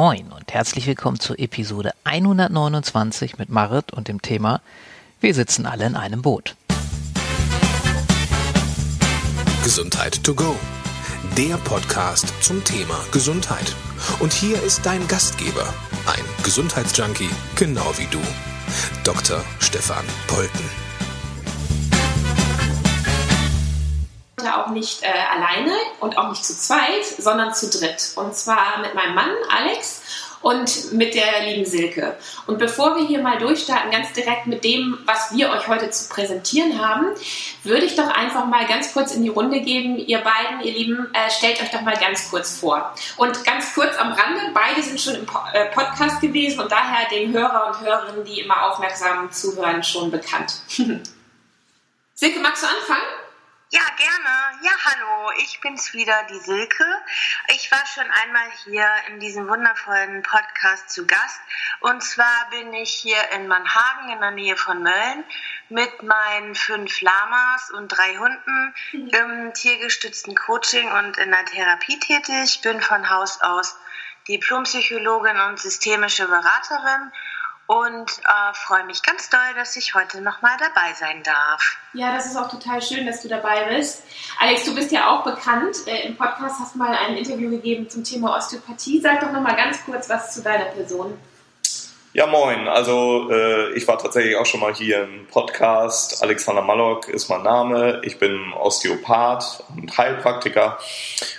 Moin und herzlich willkommen zur Episode 129 mit Marit und dem Thema Wir sitzen alle in einem Boot. Gesundheit to go. Der Podcast zum Thema Gesundheit. Und hier ist dein Gastgeber, ein Gesundheitsjunkie, genau wie du, Dr. Stefan Polten. Auch nicht äh, alleine und auch nicht zu zweit, sondern zu dritt. Und zwar mit meinem Mann Alex und mit der lieben Silke. Und bevor wir hier mal durchstarten, ganz direkt mit dem, was wir euch heute zu präsentieren haben, würde ich doch einfach mal ganz kurz in die Runde geben. Ihr beiden, ihr Lieben, äh, stellt euch doch mal ganz kurz vor. Und ganz kurz am Rande, beide sind schon im po äh, Podcast gewesen und daher den Hörer und Hörerinnen, die immer aufmerksam zuhören, schon bekannt. Silke, magst du anfangen? Ja, gerne. Ja, hallo, ich bin's wieder, die Silke. Ich war schon einmal hier in diesem wundervollen Podcast zu Gast. Und zwar bin ich hier in Mannhagen in der Nähe von Mölln mit meinen fünf Lamas und drei Hunden im tiergestützten Coaching und in der Therapie tätig. Bin von Haus aus Diplompsychologin und systemische Beraterin und äh, freue mich ganz doll, dass ich heute nochmal dabei sein darf. Ja, das ist auch total schön, dass du dabei bist. Alex, du bist ja auch bekannt. Äh, Im Podcast hast du mal ein Interview gegeben zum Thema Osteopathie. Sag doch nochmal ganz kurz was zu deiner Person. Ja, moin. Also äh, ich war tatsächlich auch schon mal hier im Podcast. Alexander Mallock ist mein Name. Ich bin Osteopath und Heilpraktiker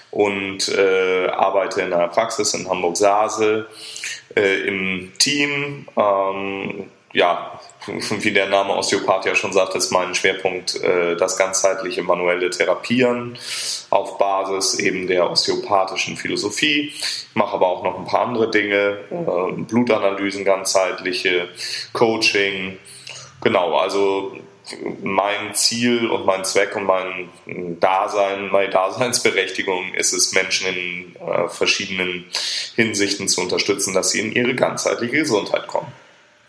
und äh, arbeite in einer Praxis in Hamburg-Sasel äh, im Team. Ähm, ja, wie der Name Osteopath ja schon sagt, ist mein Schwerpunkt äh, das ganzheitliche manuelle Therapieren auf Basis eben der osteopathischen Philosophie. Ich mache aber auch noch ein paar andere Dinge, äh, Blutanalysen ganzheitliche, Coaching. Genau, also mein Ziel und mein Zweck und mein Dasein, meine Daseinsberechtigung ist es, Menschen in äh, verschiedenen Hinsichten zu unterstützen, dass sie in ihre ganzheitliche Gesundheit kommen.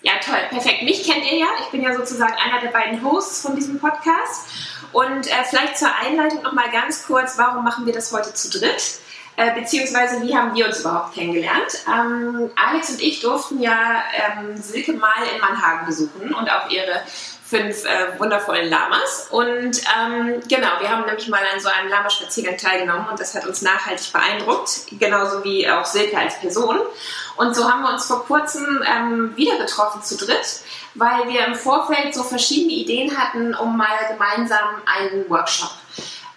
Ja, toll, perfekt. Mich kennt ihr ja. Ich bin ja sozusagen einer der beiden Hosts von diesem Podcast. Und äh, vielleicht zur Einleitung nochmal ganz kurz, warum machen wir das heute zu dritt? Äh, beziehungsweise wie haben wir uns überhaupt kennengelernt? Ähm, Alex und ich durften ja ähm, Silke mal in Mannhagen besuchen und auch ihre fünf äh, wundervollen Lamas. Und ähm, genau, wir haben nämlich mal an so einem Lama-Spaziergang teilgenommen und das hat uns nachhaltig beeindruckt, genauso wie auch Silke als Person. Und so haben wir uns vor kurzem ähm, wieder getroffen zu dritt, weil wir im Vorfeld so verschiedene Ideen hatten, um mal gemeinsam einen Workshop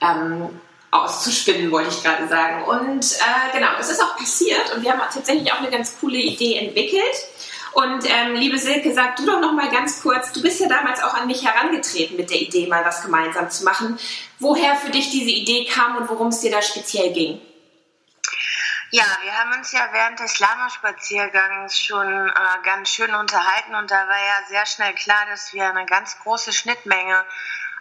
ähm, auszuspinnen, wollte ich gerade sagen. Und äh, genau, das ist auch passiert und wir haben tatsächlich auch eine ganz coole Idee entwickelt. Und ähm, liebe Silke, sag du doch noch mal ganz kurz, du bist ja damals auch an mich herangetreten mit der Idee, mal was gemeinsam zu machen. Woher für dich diese Idee kam und worum es dir da speziell ging? Ja, wir haben uns ja während des Lama-Spaziergangs schon äh, ganz schön unterhalten und da war ja sehr schnell klar, dass wir eine ganz große Schnittmenge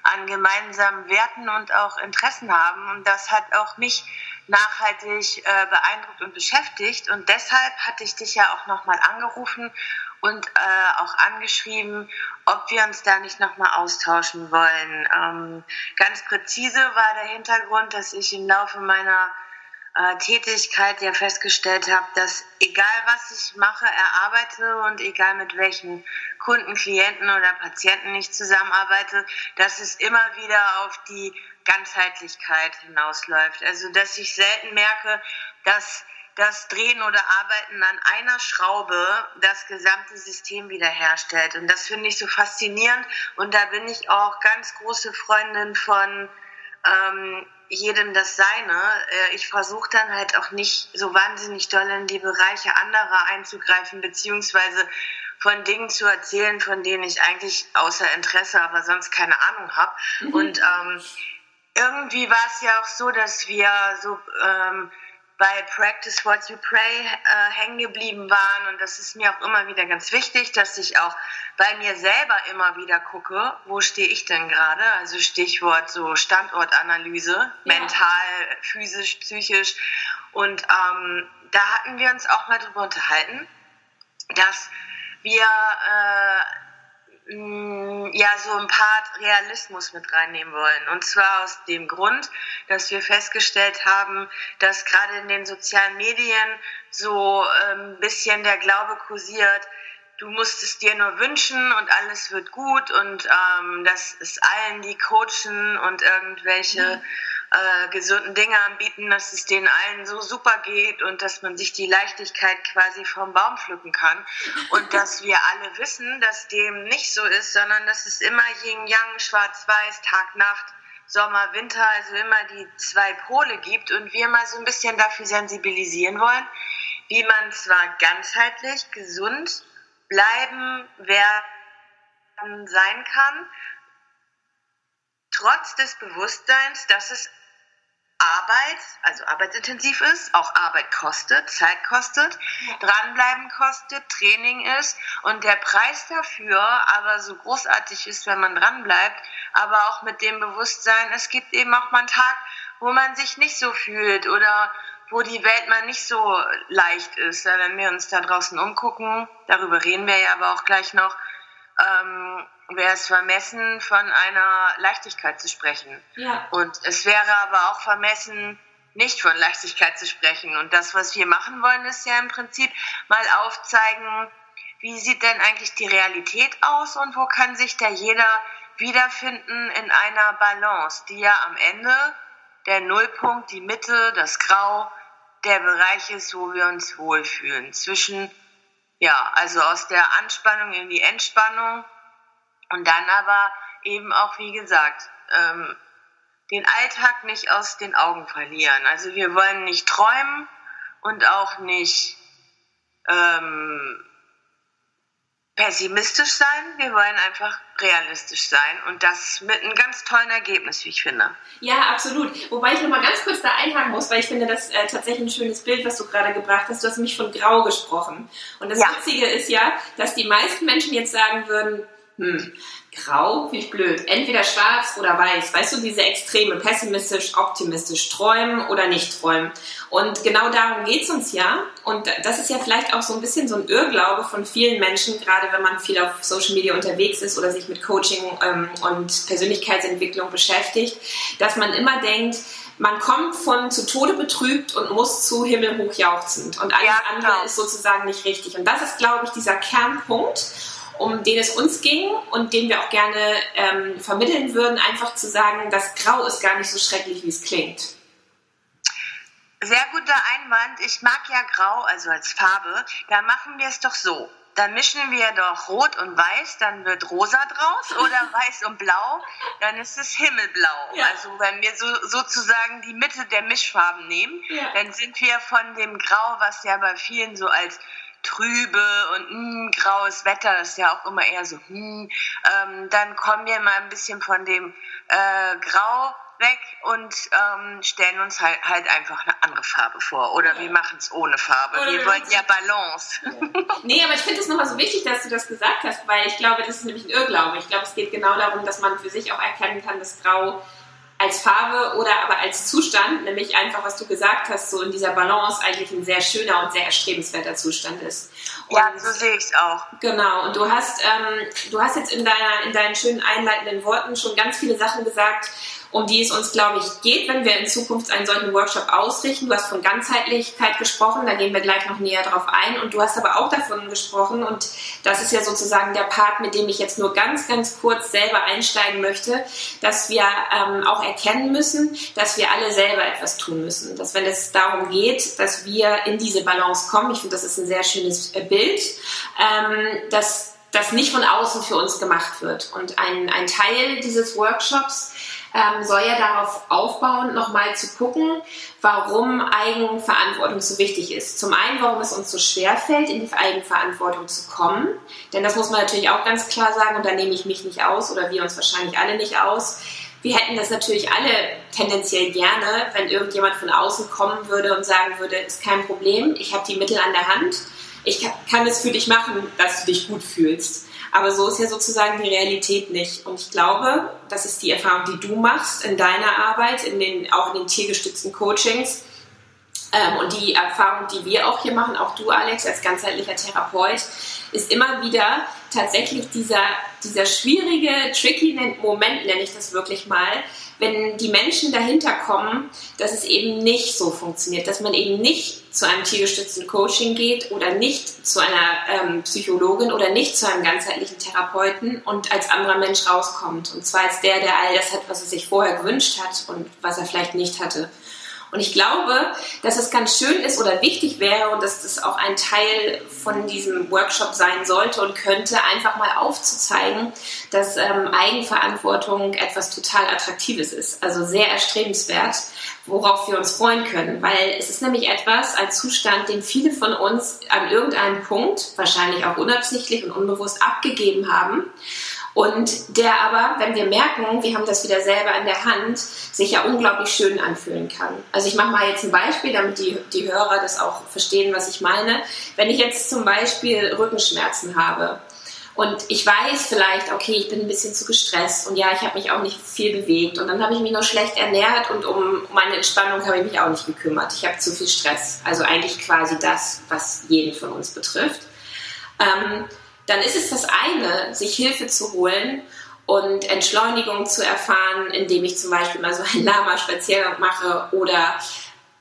an gemeinsamen Werten und auch Interessen haben. Und das hat auch mich nachhaltig äh, beeindruckt und beschäftigt. Und deshalb hatte ich dich ja auch nochmal angerufen und äh, auch angeschrieben, ob wir uns da nicht nochmal austauschen wollen. Ähm, ganz präzise war der Hintergrund, dass ich im Laufe meiner äh, Tätigkeit ja festgestellt habe, dass egal was ich mache, erarbeite und egal mit welchen Kunden, Klienten oder Patienten ich zusammenarbeite, dass es immer wieder auf die Ganzheitlichkeit hinausläuft. Also dass ich selten merke, dass das Drehen oder Arbeiten an einer Schraube das gesamte System wiederherstellt. Und das finde ich so faszinierend. Und da bin ich auch ganz große Freundin von ähm, jedem das Seine. Äh, ich versuche dann halt auch nicht so wahnsinnig doll in die Bereiche anderer einzugreifen, beziehungsweise von Dingen zu erzählen, von denen ich eigentlich außer Interesse, aber sonst keine Ahnung habe. Mhm. Und ähm, irgendwie war es ja auch so, dass wir so ähm, bei Practice What You Pray äh, hängen geblieben waren. Und das ist mir auch immer wieder ganz wichtig, dass ich auch bei mir selber immer wieder gucke, wo stehe ich denn gerade? Also Stichwort so Standortanalyse, ja. mental, physisch, psychisch. Und ähm, da hatten wir uns auch mal drüber unterhalten, dass wir äh, mm, ja so ein Part Realismus mit reinnehmen wollen. Und zwar aus dem Grund, dass wir festgestellt haben, dass gerade in den sozialen Medien so ein ähm, bisschen der Glaube kursiert, du musst es dir nur wünschen und alles wird gut und ähm, dass es allen, die coachen und irgendwelche mhm äh, gesunden Dinge anbieten, dass es denen allen so super geht und dass man sich die Leichtigkeit quasi vom Baum pflücken kann. Und dass wir alle wissen, dass dem nicht so ist, sondern dass es immer Yin-Yang, Schwarz-Weiß, Tag-Nacht, Sommer, Winter, also immer die zwei Pole gibt und wir mal so ein bisschen dafür sensibilisieren wollen, wie man zwar ganzheitlich gesund bleiben, werden, sein kann, trotz des Bewusstseins, dass es Arbeit, also arbeitsintensiv ist, auch Arbeit kostet, Zeit kostet, dranbleiben kostet, Training ist und der Preis dafür aber so großartig ist, wenn man dranbleibt, aber auch mit dem Bewusstsein, es gibt eben auch mal einen Tag, wo man sich nicht so fühlt oder wo die Welt mal nicht so leicht ist. Wenn wir uns da draußen umgucken, darüber reden wir ja aber auch gleich noch, ähm, wäre es vermessen, von einer Leichtigkeit zu sprechen. Ja. Und es wäre aber auch vermessen, nicht von Leichtigkeit zu sprechen. Und das, was wir machen wollen, ist ja im Prinzip mal aufzeigen, wie sieht denn eigentlich die Realität aus und wo kann sich da jeder wiederfinden in einer Balance, die ja am Ende der Nullpunkt, die Mitte, das Grau, der Bereich ist, wo wir uns wohlfühlen. Zwischen, ja, also aus der Anspannung in die Entspannung und dann aber eben auch, wie gesagt, ähm, den Alltag nicht aus den Augen verlieren. Also wir wollen nicht träumen und auch nicht ähm, pessimistisch sein. Wir wollen einfach realistisch sein und das mit einem ganz tollen Ergebnis, wie ich finde. Ja, absolut. Wobei ich noch mal ganz kurz da einhaken muss, weil ich finde das äh, tatsächlich ein schönes Bild, was du gerade gebracht hast. Du hast mich von Grau gesprochen. Und das ja. Witzige ist ja, dass die meisten Menschen jetzt sagen würden, hm, grau, finde ich blöd. Entweder schwarz oder weiß. Weißt du, diese Extreme, pessimistisch, optimistisch, träumen oder nicht träumen. Und genau darum geht es uns ja. Und das ist ja vielleicht auch so ein bisschen so ein Irrglaube von vielen Menschen, gerade wenn man viel auf Social Media unterwegs ist oder sich mit Coaching ähm, und Persönlichkeitsentwicklung beschäftigt, dass man immer denkt, man kommt von zu Tode betrübt und muss zu Himmel hoch jauchzend. Und alles ja, andere genau. ist sozusagen nicht richtig. Und das ist, glaube ich, dieser Kernpunkt um den es uns ging und den wir auch gerne ähm, vermitteln würden, einfach zu sagen, das Grau ist gar nicht so schrecklich, wie es klingt. Sehr guter Einwand. Ich mag ja Grau, also als Farbe. Da machen wir es doch so. Dann mischen wir doch Rot und Weiß, dann wird Rosa draus oder Weiß und Blau, dann ist es Himmelblau. Ja. Also wenn wir so, sozusagen die Mitte der Mischfarben nehmen, ja. dann sind wir von dem Grau, was ja bei vielen so als trübe und mh, hm, graues Wetter ist ja auch immer eher so, hm, ähm, dann kommen wir mal ein bisschen von dem äh, Grau weg und ähm, stellen uns halt, halt einfach eine andere Farbe vor. Oder ja. wir machen es ohne Farbe. Oder wir wollen ja Balance. Ja. nee, aber ich finde es nochmal so wichtig, dass du das gesagt hast, weil ich glaube, das ist nämlich ein Irrglaube. Ich glaube, es geht genau darum, dass man für sich auch erkennen kann, dass Grau als Farbe oder aber als Zustand, nämlich einfach, was du gesagt hast, so in dieser Balance eigentlich ein sehr schöner und sehr erstrebenswerter Zustand ist. Und ja, so sehe ich es auch. Genau, und du hast, ähm, du hast jetzt in, deiner, in deinen schönen einleitenden Worten schon ganz viele Sachen gesagt, um die es uns, glaube ich, geht, wenn wir in Zukunft einen solchen Workshop ausrichten. Du hast von Ganzheitlichkeit gesprochen, da gehen wir gleich noch näher drauf ein. Und du hast aber auch davon gesprochen, und das ist ja sozusagen der Part, mit dem ich jetzt nur ganz, ganz kurz selber einsteigen möchte, dass wir ähm, auch erkennen müssen, dass wir alle selber etwas tun müssen. Dass wenn es darum geht, dass wir in diese Balance kommen, ich finde, das ist ein sehr schönes äh, Bild, ähm, dass das nicht von außen für uns gemacht wird. Und ein, ein Teil dieses Workshops ähm, soll ja darauf aufbauen, nochmal zu gucken, warum Eigenverantwortung so wichtig ist. Zum einen, warum es uns so schwer fällt, in die Eigenverantwortung zu kommen. Denn das muss man natürlich auch ganz klar sagen, und da nehme ich mich nicht aus oder wir uns wahrscheinlich alle nicht aus. Wir hätten das natürlich alle tendenziell gerne, wenn irgendjemand von außen kommen würde und sagen würde, ist kein Problem, ich habe die Mittel an der Hand, ich kann es für dich machen, dass du dich gut fühlst. Aber so ist ja sozusagen die Realität nicht. Und ich glaube, das ist die Erfahrung, die du machst in deiner Arbeit, in den, auch in den tiergestützten Coachings, Ähm, und die Erfahrung, die wir auch hier machen, auch du, Alex, als ganzheitlicher Therapeut, ist immer wieder tatsächlich dieser, dieser schwierige, tricky Moment, nenne ich das wirklich mal, wenn die Menschen dahinter kommen, dass es eben nicht so funktioniert, dass man eben nicht zu einem tiergestützten Coaching geht oder nicht zu einer ähm, Psychologin oder nicht zu einem ganzheitlichen Therapeuten und als anderer Mensch rauskommt. Und zwar als der, der all das hat, was er sich vorher gewünscht hat und was er vielleicht nicht hatte. Und ich glaube, dass es ganz schön ist oder wichtig wäre und dass das auch ein Teil von diesem Workshop sein sollte und könnte, einfach mal aufzuzeigen, dass ähm, Eigenverantwortung etwas total Attraktives ist, also sehr erstrebenswert, worauf wir uns freuen können. Weil es ist nämlich etwas, ein Zustand, den viele von uns an irgendeinem Punkt, wahrscheinlich auch unabsichtlich und unbewusst abgegeben haben und der aber, wenn wir merken, wir haben das wieder selber in der Hand, sich ja unglaublich schön anfühlen kann. Also ich mache mal jetzt ein Beispiel, damit die, die Hörer das auch verstehen, was ich meine. Wenn ich jetzt zum Beispiel Rückenschmerzen habe und ich weiß vielleicht, okay, ich bin ein bisschen zu gestresst und ja, ich habe mich auch nicht viel bewegt und dann habe ich mich noch schlecht ernährt und um meine Entspannung habe ich mich auch nicht gekümmert. Ich habe zu viel Stress. Also eigentlich quasi das, was jeden von uns betrifft. Ähm, dann ist es das eine, sich Hilfe zu holen und Entschleunigung zu erfahren, indem ich zum Beispiel mal so einen Lama-Spaziergang mache oder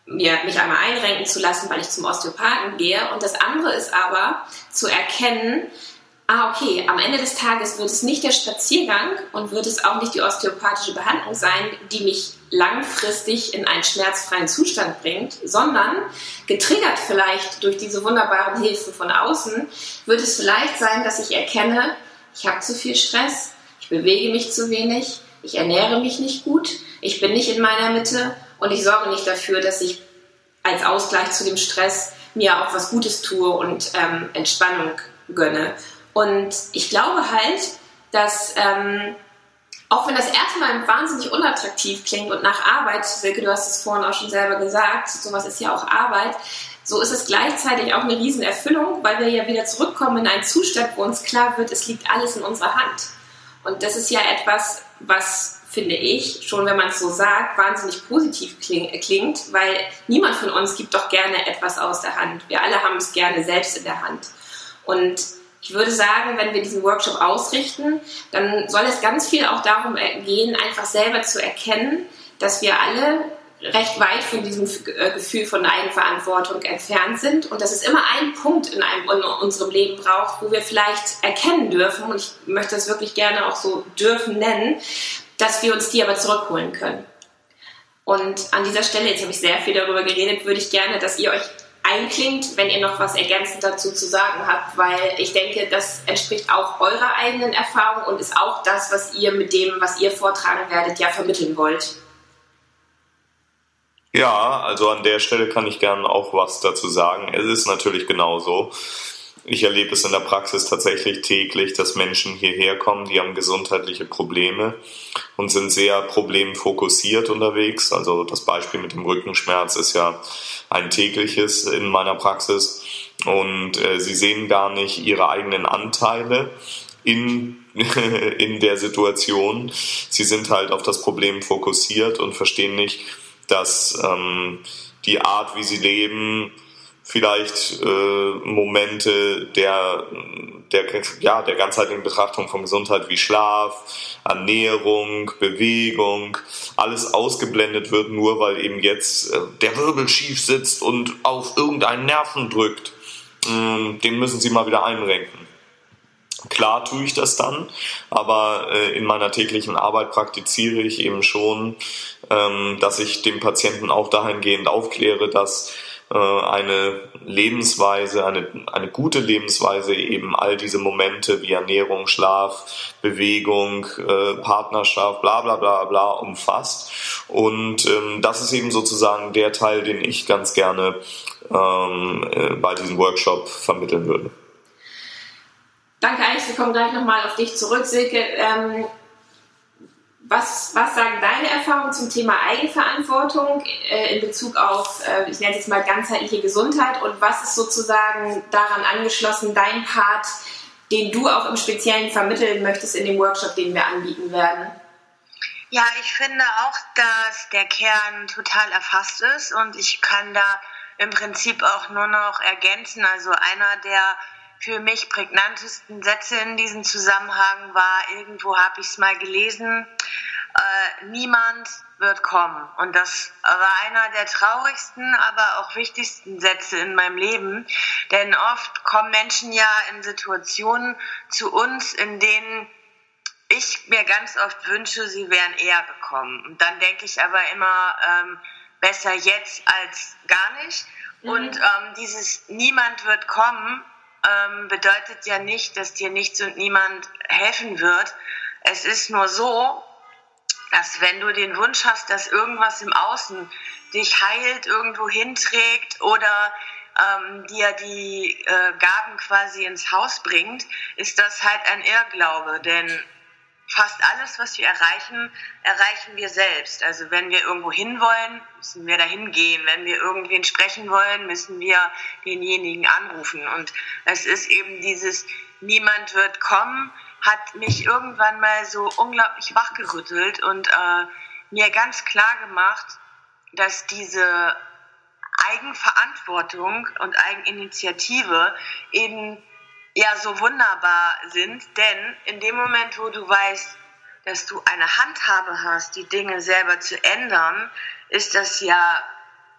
mir, mich einmal einrenken zu lassen, weil ich zum Osteopathen gehe. Und das andere ist aber zu erkennen, ah, okay, am Ende des Tages wird es nicht der Spaziergang und wird es auch nicht die osteopathische Behandlung sein, die mich langfristig in einen schmerzfreien Zustand bringt, sondern getriggert vielleicht durch diese wunderbaren Hilfen von außen, wird es vielleicht sein, dass ich erkenne, ich habe zu viel Stress, ich bewege mich zu wenig, ich ernähre mich nicht gut, ich bin nicht in meiner Mitte und ich sorge nicht dafür, dass ich als Ausgleich zu dem Stress mir auch was Gutes tue und ähm, Entspannung gönne. Und ich glaube halt, dass ähm, auch wenn das erstmal wahnsinnig unattraktiv klingt und nach Arbeit, Silke, du hast es vorhin auch schon selber gesagt, sowas ist ja auch Arbeit, so ist es gleichzeitig auch eine Riesenerfüllung, weil wir ja wieder zurückkommen in einen Zustand, wo uns klar wird, es liegt alles in unserer Hand. Und das ist ja etwas, was, finde ich, schon wenn man es so sagt, wahnsinnig positiv klingt, weil niemand von uns gibt doch gerne etwas aus der Hand. Wir alle haben es gerne selbst in der Hand. Und ich würde sagen, wenn wir diesen Workshop ausrichten, dann soll es ganz viel auch darum gehen, einfach selber zu erkennen, dass wir alle recht weit von diesem äh, Gefühl von Eigenverantwortung entfernt sind und dass es immer einen Punkt in, einem, in unserem Leben braucht, wo wir vielleicht erkennen dürfen, und ich möchte das wirklich gerne auch so dürfen nennen, dass wir uns die aber zurückholen können. Und an dieser Stelle, jetzt habe ich sehr viel darüber geredet, würde ich gerne, dass ihr euch einklingt, wenn ihr noch was ergänzend dazu zu sagen habt, weil ich denke, das entspricht auch eurer eigenen Erfahrung und ist auch das, was ihr mit dem, was ihr vortragen werdet, ja vermitteln wollt. Ja, also an der Stelle kann ich gerne auch was dazu sagen. Es ist natürlich genauso. Ich erlebe es in der Praxis tatsächlich täglich, dass Menschen hierher kommen, die haben gesundheitliche Probleme und sind sehr problemfokussiert unterwegs. Also das Beispiel mit dem Rückenschmerz ist ja ein tägliches in meiner Praxis. Und äh, sie sehen gar nicht ihre eigenen Anteile in, in der Situation. Sie sind halt auf das Problem fokussiert und verstehen nicht, dass ähm, die Art, wie sie leben, vielleicht äh, Momente der, der, ja, der ganzheitlichen Betrachtung von Gesundheit wie Schlaf, Ernährung, Bewegung, alles ausgeblendet wird, nur weil eben jetzt äh, der Wirbel schief sitzt und auf irgendeinen Nerven drückt. Ähm, den müssen Sie mal wieder einrenken. Klar tue ich das dann, aber äh, in meiner täglichen Arbeit praktiziere ich eben schon, ähm, dass ich dem Patienten auch dahingehend aufkläre, dass eine Lebensweise, eine, eine gute Lebensweise eben all diese Momente wie Ernährung, Schlaf, Bewegung, äh, Partnerschaft, bla bla bla bla umfasst. Und ähm, das ist eben sozusagen der Teil, den ich ganz gerne ähm, äh, bei diesem Workshop vermitteln würde. Danke, Alex. Wir kommen gleich nochmal auf dich zurück, Silke. Ähm, was, was sagen deine Erfahrungen zum Thema Eigenverantwortung äh, in Bezug auf, äh, ich nenne es jetzt mal ganzheitliche Gesundheit und was ist sozusagen daran angeschlossen dein Part, den du auch im Speziellen vermitteln möchtest in dem Workshop, den wir anbieten werden? Ja, ich finde auch, dass der Kern total erfasst ist und ich kann da im Prinzip auch nur noch ergänzen. Also einer der für mich prägnantesten Sätze in diesem Zusammenhang war, irgendwo habe ich es mal gelesen, äh, niemand wird kommen. Und das war einer der traurigsten, aber auch wichtigsten Sätze in meinem Leben. Denn oft kommen Menschen ja in Situationen zu uns, in denen ich mir ganz oft wünsche, sie wären eher gekommen. Und dann denke ich aber immer, ähm, besser jetzt als gar nicht. Mhm. Und ähm, dieses Niemand wird kommen ähm, bedeutet ja nicht, dass dir nichts und niemand helfen wird. Es ist nur so, dass wenn du den Wunsch hast, dass irgendwas im Außen dich heilt, irgendwo hinträgt oder ähm, dir die äh, Gaben quasi ins Haus bringt, ist das halt ein Irrglaube. Denn fast alles, was wir erreichen, erreichen wir selbst. Also wenn wir irgendwo hinwollen, müssen wir dahin gehen. Wenn wir irgendwen sprechen wollen, müssen wir denjenigen anrufen. Und es ist eben dieses Niemand wird kommen, hat mich irgendwann mal so unglaublich wachgerüttelt und äh, mir ganz klar gemacht, dass diese Eigenverantwortung und Eigeninitiative eben ja so wunderbar sind, denn in dem Moment, wo du weißt, dass du eine Handhabe hast, die Dinge selber zu ändern, ist das ja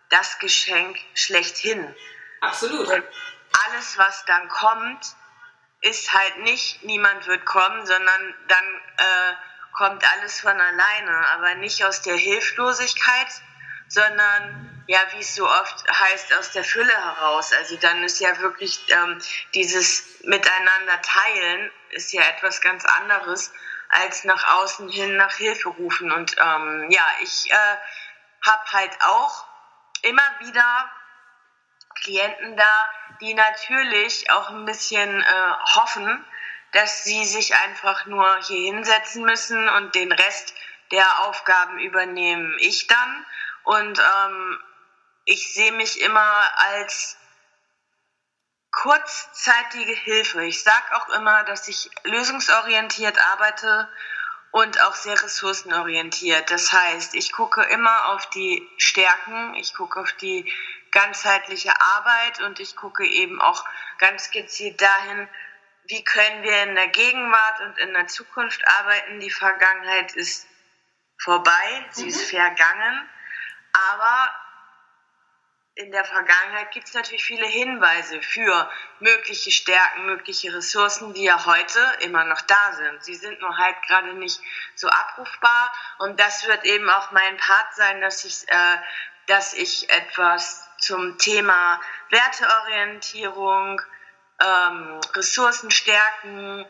das Geschenk schlechthin. Absolut. Und alles, was dann kommt, ist halt nicht, niemand wird kommen, sondern dann äh, kommt alles von alleine, aber nicht aus der Hilflosigkeit, sondern ja, wie es so oft heißt, aus der Fülle heraus. Also dann ist ja wirklich ähm, dieses Miteinander teilen ist ja etwas ganz anderes als nach außen hin nach Hilfe rufen. Und ähm, ja, ich äh, habe halt auch immer wieder Klienten da, die natürlich auch ein bisschen äh, hoffen, dass sie sich einfach nur hier hinsetzen müssen und den Rest der Aufgaben übernehmen ich dann. Und ähm, ich sehe mich immer als kurzzeitige Hilfe. Ich sage auch immer, dass ich lösungsorientiert arbeite und auch sehr ressourcenorientiert. Das heißt, ich gucke immer auf die Stärken, ich gucke auf die ganzheitliche Arbeit und ich gucke eben auch ganz gezielt dahin, wie können wir in der Gegenwart und in der Zukunft arbeiten. Die Vergangenheit ist vorbei, sie mhm. ist vergangen, aber in der Vergangenheit gibt es natürlich viele Hinweise für mögliche Stärken, mögliche Ressourcen, die ja heute immer noch da sind. Sie sind nur halt gerade nicht so abrufbar und das wird eben auch mein Part sein, dass ich, äh, dass ich etwas zum Thema Werteorientierung, ähm, Ressourcenstärken,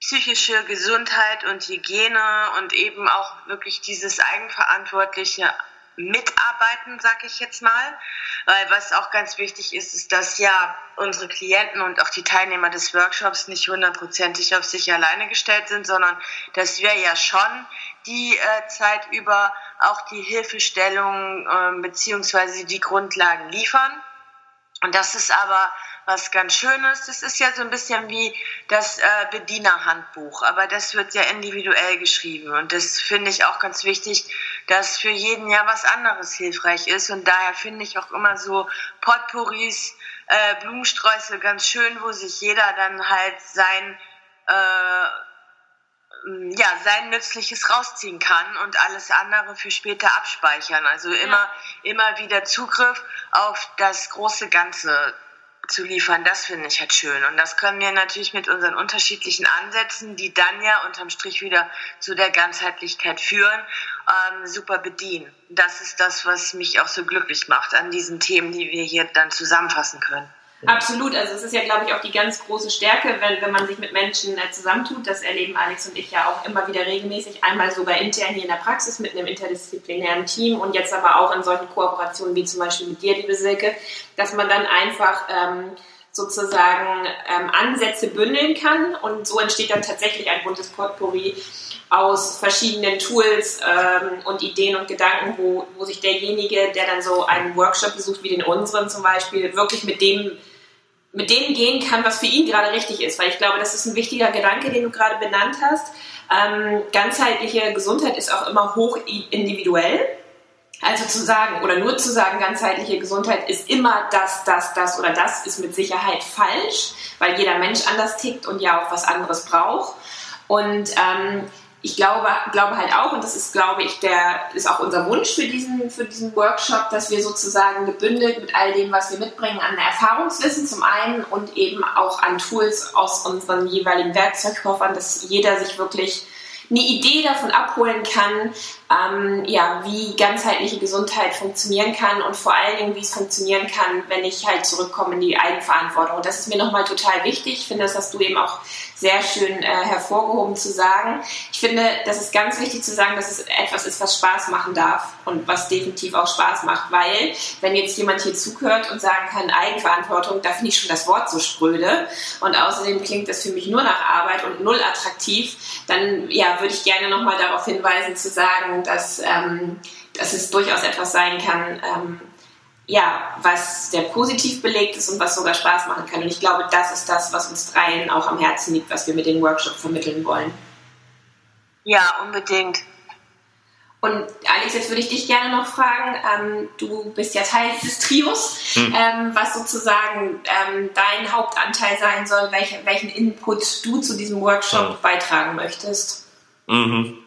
psychische Gesundheit und Hygiene und eben auch wirklich dieses eigenverantwortliche mitarbeiten, sag ich jetzt mal. Weil was auch ganz wichtig ist, ist, dass ja unsere Klienten und auch die Teilnehmer des Workshops nicht hundertprozentig auf sich alleine gestellt sind, sondern dass wir ja schon die äh, Zeit über auch die Hilfestellung äh, beziehungsweise die Grundlagen liefern. Und das ist aber was ganz Schönes. Das ist ja so ein bisschen wie das äh, Bedienerhandbuch, aber das wird ja individuell geschrieben. Und das finde ich auch ganz wichtig, dass für jeden ja was anderes hilfreich ist. Und daher finde ich auch immer so Potpourris, äh, Blumensträuße ganz schön, wo sich jeder dann halt sein äh, ja, sein Nützliches rausziehen kann und alles andere für später abspeichern. Also immer, ja. immer wieder Zugriff auf das große Ganze zu liefern, das finde ich halt schön. Und das können wir natürlich mit unseren unterschiedlichen Ansätzen, die dann ja unterm Strich wieder zu der Ganzheitlichkeit führen, ähm, super bedienen. Das ist das, was mich auch so glücklich macht an diesen Themen, die wir hier dann zusammenfassen können. Absolut, also es ist ja, glaube ich, auch die ganz große Stärke, wenn, wenn man sich mit Menschen äh, zusammentut. Das erleben Alex und ich ja auch immer wieder regelmäßig, einmal sogar intern hier in der Praxis mit einem interdisziplinären Team und jetzt aber auch in solchen Kooperationen wie zum Beispiel mit dir, liebe Silke, dass man dann einfach ähm, sozusagen ähm, Ansätze bündeln kann. Und so entsteht dann tatsächlich ein buntes Potpourri aus verschiedenen Tools ähm, und Ideen und Gedanken, wo, wo sich derjenige, der dann so einen Workshop besucht, wie den unseren zum Beispiel, wirklich mit dem mit dem gehen kann, was für ihn gerade richtig ist. Weil ich glaube, das ist ein wichtiger Gedanke, den du gerade benannt hast. Ähm, ganzheitliche Gesundheit ist auch immer hoch individuell. Also zu sagen oder nur zu sagen, ganzheitliche Gesundheit ist immer das, das, das oder das, ist mit Sicherheit falsch, weil jeder Mensch anders tickt und ja auch was anderes braucht. Und ähm, ich glaube, glaube halt auch, und das ist, glaube ich, der, ist auch unser Wunsch für diesen, für diesen Workshop, dass wir sozusagen gebündelt mit all dem, was wir mitbringen, an Erfahrungswissen zum einen und eben auch an Tools aus unseren jeweiligen Werkzeugkoffern, dass jeder sich wirklich eine Idee davon abholen kann, ähm, ja, wie ganzheitliche Gesundheit funktionieren kann und vor allen Dingen, wie es funktionieren kann, wenn ich halt zurückkomme in die Eigenverantwortung. Und das ist mir nochmal total wichtig. Ich finde, das hast du eben auch sehr schön äh, hervorgehoben zu sagen. Ich finde, das ist ganz wichtig zu sagen, dass es etwas ist, was Spaß machen darf und was definitiv auch Spaß macht, weil wenn jetzt jemand hier zuhört und sagen kann Eigenverantwortung, da finde ich schon das Wort so spröde und außerdem klingt das für mich nur nach Arbeit und null attraktiv, dann ja, würde ich gerne nochmal darauf hinweisen zu sagen, dass, ähm, dass es durchaus etwas sein kann, ähm, ja, was sehr positiv belegt ist und was sogar Spaß machen kann. Und ich glaube, das ist das, was uns dreien auch am Herzen liegt, was wir mit dem Workshop vermitteln wollen. Ja, unbedingt. Und Alex, jetzt würde ich dich gerne noch fragen, ähm, du bist ja Teil des Trios, hm. ähm, was sozusagen ähm, dein Hauptanteil sein soll, welche, welchen Input du zu diesem Workshop hm. beitragen möchtest. Mhm.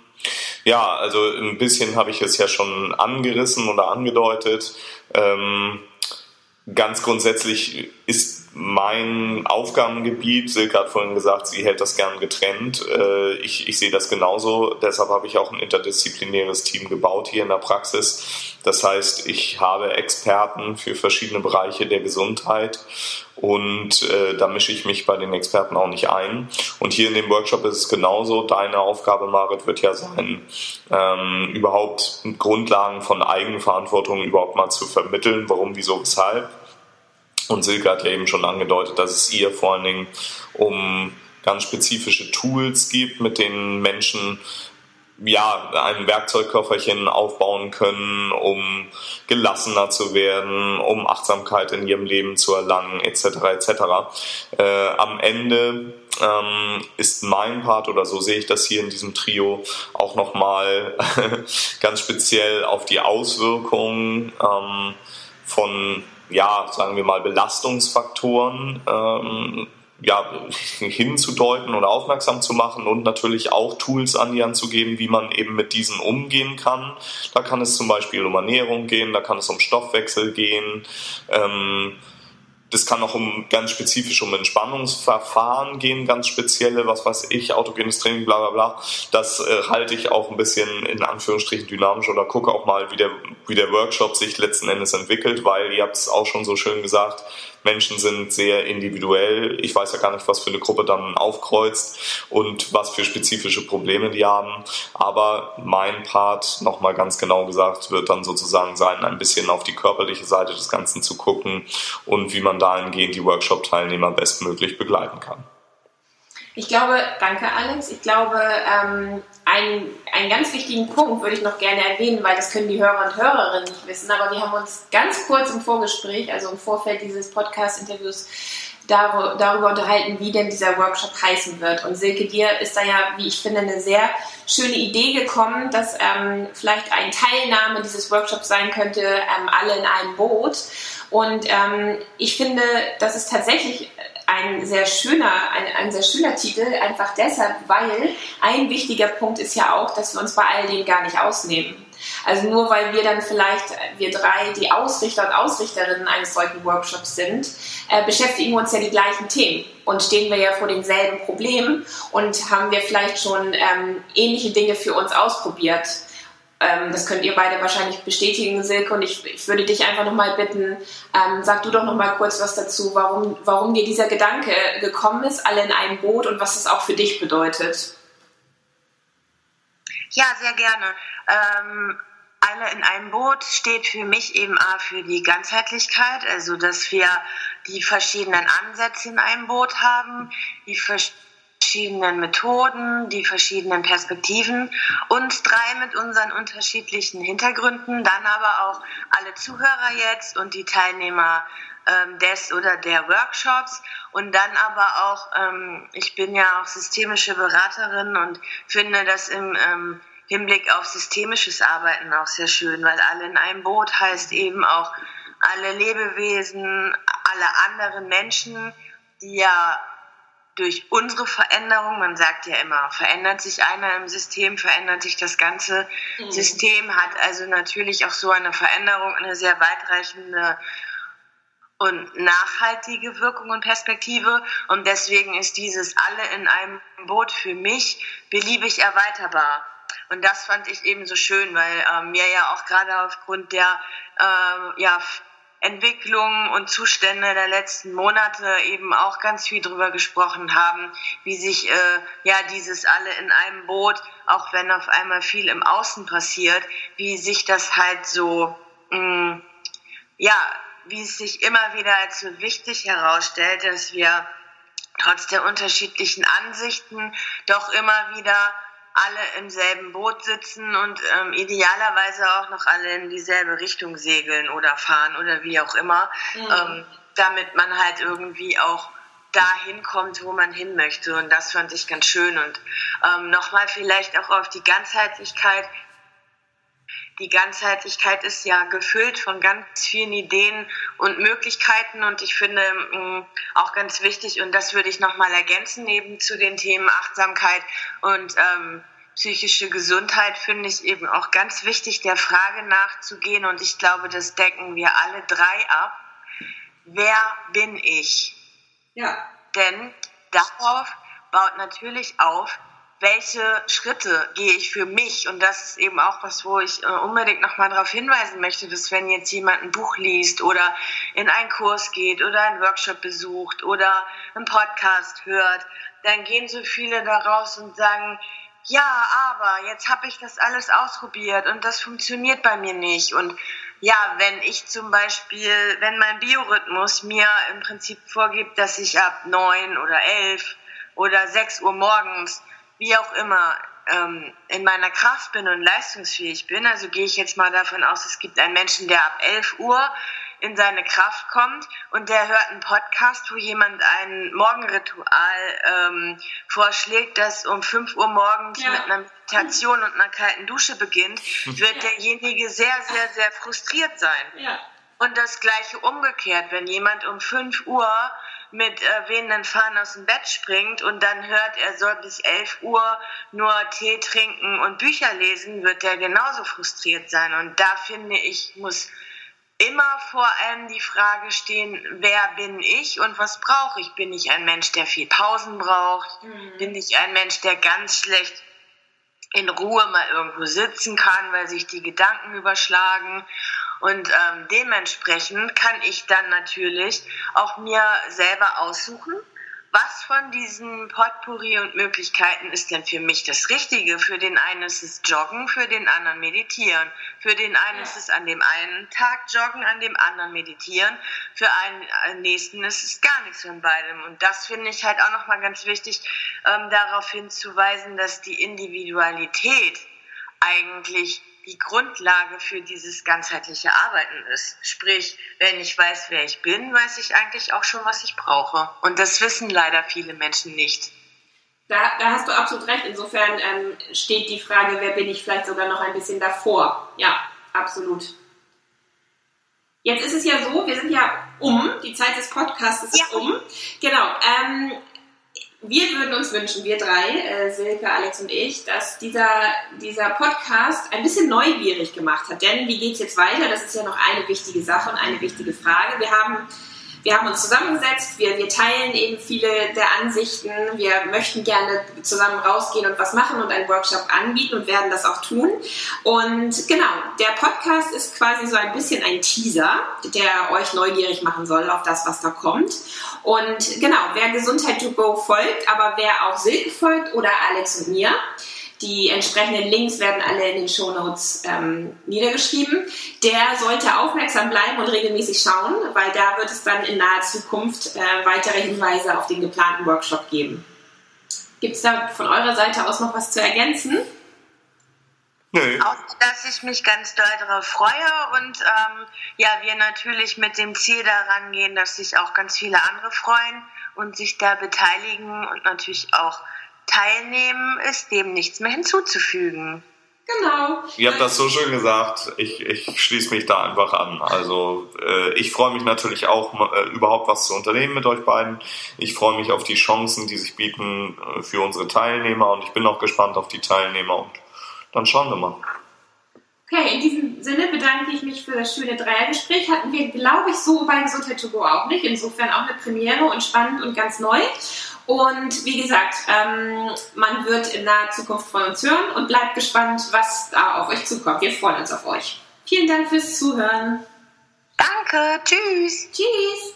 Ja, also ein bisschen habe ich es ja schon angerissen oder angedeutet. Ähm, ganz grundsätzlich ist mein Aufgabengebiet, Silke hat vorhin gesagt, sie hält das gern getrennt. Äh, ich, ich sehe das genauso. Deshalb habe ich auch ein interdisziplinäres Team gebaut hier in der Praxis. Das heißt, ich habe Experten für verschiedene Bereiche der Gesundheit und äh, da mische ich mich bei den Experten auch nicht ein. Und hier in dem Workshop ist es genauso. Deine Aufgabe, Marit, wird ja sein, ähm, überhaupt Grundlagen von Eigenverantwortung überhaupt mal zu vermitteln. Warum, wieso, weshalb und Silke hat ja eben schon angedeutet, dass es ihr vor allen Dingen um ganz spezifische Tools gibt, mit denen Menschen ja, ein Werkzeugkofferchen aufbauen können, um gelassener zu werden, um Achtsamkeit in ihrem Leben zu erlangen, etc. etc. Äh, am Ende ähm, ist mein Part oder so sehe ich das hier in diesem Trio auch nochmal ganz speziell auf die Auswirkungen ähm, von ja, sagen wir mal, Belastungsfaktoren ähm, ja, hinzudeuten oder aufmerksam zu machen und natürlich auch Tools an die Hand zu geben, wie man eben mit diesen umgehen kann. Da kann es zum Beispiel um Ernährung gehen, da kann es um Stoffwechsel gehen. Ähm, das kann auch um ganz spezifisch um Entspannungsverfahren gehen, ganz spezielle, was weiß ich, autogenes Training, bla bla bla. Das äh, halte ich auch ein bisschen in Anführungsstrichen dynamisch oder gucke auch mal, wie der, wie der Workshop sich letzten Endes entwickelt, weil ihr habt es auch schon so schön gesagt, Menschen sind sehr individuell. Ich weiß ja gar nicht, was für eine Gruppe dann aufkreuzt und was für spezifische Probleme die haben. Aber mein Part, nochmal ganz genau gesagt, wird dann sozusagen sein, ein bisschen auf die körperliche Seite des Ganzen zu gucken und wie man dahingehend die Workshop-Teilnehmer bestmöglich begleiten kann. Ich glaube, danke Alex. Ich glaube, ähm, ein, einen ganz wichtigen Punkt würde ich noch gerne erwähnen, weil das können die Hörer und Hörerinnen nicht wissen, aber wir haben uns ganz kurz im Vorgespräch, also im Vorfeld dieses Podcast-Interviews, darüber unterhalten, wie denn dieser Workshop heißen wird. Und Silke, dir ist da ja, wie ich finde, eine sehr schöne Idee gekommen, dass ähm, vielleicht ein Teilnahme dieses Workshops sein könnte, ähm, alle in einem Boot. Und ähm, ich finde, das ist tatsächlich ein sehr schöner, ein, ein sehr schöner Titel, einfach deshalb, weil ein wichtiger Punkt ist ja auch, dass wir uns bei all dem gar nicht ausnehmen. Also nur weil wir dann vielleicht, wir drei, die Ausrichter und Ausrichterinnen eines solchen Workshops sind, äh, beschäftigen uns ja die gleichen Themen und stehen wir ja vor denselben Problemen und haben wir vielleicht schon ähm, ähnliche Dinge für uns ausprobiert. Ähm, das könnt ihr beide wahrscheinlich bestätigen, Silke. Und ich, ich würde dich einfach nochmal bitten, ähm, sag du doch nochmal kurz was dazu, warum, warum dir dieser Gedanke gekommen ist, alle in einem Boot und was das auch für dich bedeutet. Ja, sehr gerne. Ähm, alle in einem Boot steht für mich eben A für die Ganzheitlichkeit, also dass wir die verschiedenen Ansätze in einem Boot haben, die verschiedenen verschiedenen Methoden, die verschiedenen Perspektiven, uns drei mit unseren unterschiedlichen Hintergründen, dann aber auch alle Zuhörer jetzt und die Teilnehmer ähm, des oder der Workshops. Und dann aber auch, ähm, ich bin ja auch systemische Beraterin und finde, dass im ähm, Hinblick auf systemisches Arbeiten auch sehr schön, weil alle in einem Boot heißt eben auch alle Lebewesen, alle anderen Menschen, die ja durch unsere Veränderung, man sagt ja immer, verändert sich einer im System, verändert sich das ganze mhm. System, hat also natürlich auch so eine Veränderung eine sehr weitreichende und nachhaltige Wirkung und Perspektive. Und deswegen ist dieses alle in einem Boot für mich beliebig erweiterbar. Und das fand ich eben so schön, weil äh, mir ja auch gerade aufgrund der äh, ja, Entwicklungen und Zustände der letzten Monate eben auch ganz viel drüber gesprochen haben, wie sich äh, ja dieses alle in einem Boot, auch wenn auf einmal viel im Außen passiert, wie sich das halt so mh, mm, ja, wie es sich immer wieder als so wichtig herausstellt, dass wir trotz der unterschiedlichen Ansichten doch immer wieder alle im selben Boot sitzen und ähm, idealerweise auch noch alle in dieselbe Richtung segeln oder fahren oder wie auch immer, mhm. ähm, damit man halt irgendwie auch dahin kommt, wo man hin möchte. Und das fand ich ganz schön. Und ähm, nochmal vielleicht auch auf die Ganzheitlichkeit. Die Ganzheitlichkeit ist ja gefüllt von ganz vielen Ideen und Möglichkeiten und ich finde mh, auch ganz wichtig und das würde ich nochmal ergänzen neben zu den Themen Achtsamkeit und ähm, psychische Gesundheit finde ich eben auch ganz wichtig, der Frage nachzugehen. Und ich glaube, das decken wir alle drei ab. Wer bin ich? Ja. Denn darauf baut natürlich auf, welche Schritte gehe ich für mich? Und das ist eben auch was, wo ich äh, unbedingt nochmal darauf hinweisen möchte, dass wenn jetzt jemand ein Buch liest oder in einen Kurs geht oder einen Workshop besucht oder einen Podcast hört, dann gehen so viele daraus und sagen, ja, aber jetzt habe ich das alles ausprobiert und das funktioniert bei mir nicht. Und ja, wenn ich zum Beispiel, wenn mein Biorhythmus mir im Prinzip vorgibt, dass ich ab neun oder elf oder sechs Uhr morgens, wie auch immer, ähm, in meiner Kraft bin und leistungsfähig bin, also gehe ich jetzt mal davon aus, es gibt einen Menschen, der ab elf Uhr in seine Kraft kommt und der hört einen Podcast, wo jemand ein Morgenritual ähm, vorschlägt, das um 5 Uhr morgens ja. mit einer Meditation und einer kalten Dusche beginnt, wird ja. derjenige sehr, sehr, sehr frustriert sein. Ja. Und das gleiche umgekehrt, wenn jemand um 5 Uhr mit äh, wehenden Fahnen aus dem Bett springt und dann hört, er soll bis 11 Uhr nur Tee trinken und Bücher lesen, wird er genauso frustriert sein. Und da finde ich, muss immer vor allem die Frage stehen, wer bin ich und was brauche ich? Bin ich ein Mensch, der viel Pausen braucht? Mhm. Bin ich ein Mensch, der ganz schlecht in Ruhe mal irgendwo sitzen kann, weil sich die Gedanken überschlagen? Und ähm, dementsprechend kann ich dann natürlich auch mir selber aussuchen, was von diesen Potpourri und Möglichkeiten ist denn für mich das Richtige? Für den einen ist es Joggen, für den anderen Meditieren. Für den einen ist es an dem einen Tag Joggen, an dem anderen Meditieren. Für einen äh, nächsten ist es gar nichts von beidem. Und das finde ich halt auch nochmal ganz wichtig, ähm, darauf hinzuweisen, dass die Individualität eigentlich die Grundlage für dieses ganzheitliche Arbeiten ist. Sprich, wenn ich weiß, wer ich bin, weiß ich eigentlich auch schon, was ich brauche. Und das wissen leider viele Menschen nicht. Da, da hast du absolut recht. Insofern ähm, steht die Frage, wer bin ich, vielleicht sogar noch ein bisschen davor. Ja, absolut. Jetzt ist es ja so, wir sind ja um, die Zeit des Podcasts ist ja. um. Genau. Ähm, wir würden uns wünschen, wir drei, äh, Silke, Alex und ich, dass dieser, dieser Podcast ein bisschen neugierig gemacht hat. Denn wie geht es jetzt weiter? Das ist ja noch eine wichtige Sache und eine wichtige Frage. Wir haben wir haben uns zusammengesetzt, wir, wir teilen eben viele der Ansichten, wir möchten gerne zusammen rausgehen und was machen und einen Workshop anbieten und werden das auch tun. Und genau, der Podcast ist quasi so ein bisschen ein Teaser, der euch neugierig machen soll auf das, was da kommt. Und genau, wer Gesundheit to go folgt, aber wer auch Silke folgt oder Alex und mir, die entsprechenden Links werden alle in den Shownotes ähm, niedergeschrieben. Der sollte aufmerksam bleiben und regelmäßig schauen, weil da wird es dann in naher Zukunft äh, weitere Hinweise auf den geplanten Workshop geben. Gibt es da von eurer Seite aus noch was zu ergänzen? Nö. Auch, dass ich mich ganz doll darauf freue und ähm, ja, wir natürlich mit dem Ziel daran gehen, dass sich auch ganz viele andere freuen und sich da beteiligen und natürlich auch teilnehmen, ist dem nichts mehr hinzuzufügen. Genau. Ihr habt das so schön gesagt. Ich, ich schließe mich da einfach an. Also äh, ich freue mich natürlich auch, äh, überhaupt was zu unternehmen mit euch beiden. Ich freue mich auf die Chancen, die sich bieten äh, für unsere Teilnehmer und ich bin auch gespannt auf die Teilnehmer und dann schauen wir mal. Okay, in diesem Sinne bedanke ich mich für das schöne Dreiergespräch. Hatten wir, glaube ich, so bei Gesundheit to go auch nicht. Insofern auch eine Premiere und spannend und ganz neu. Und wie gesagt, ähm, man wird in naher Zukunft von uns hören und bleibt gespannt, was da auf euch zukommt. Wir freuen uns auf euch. Vielen Dank fürs Zuhören. Danke, tschüss. Tschüss.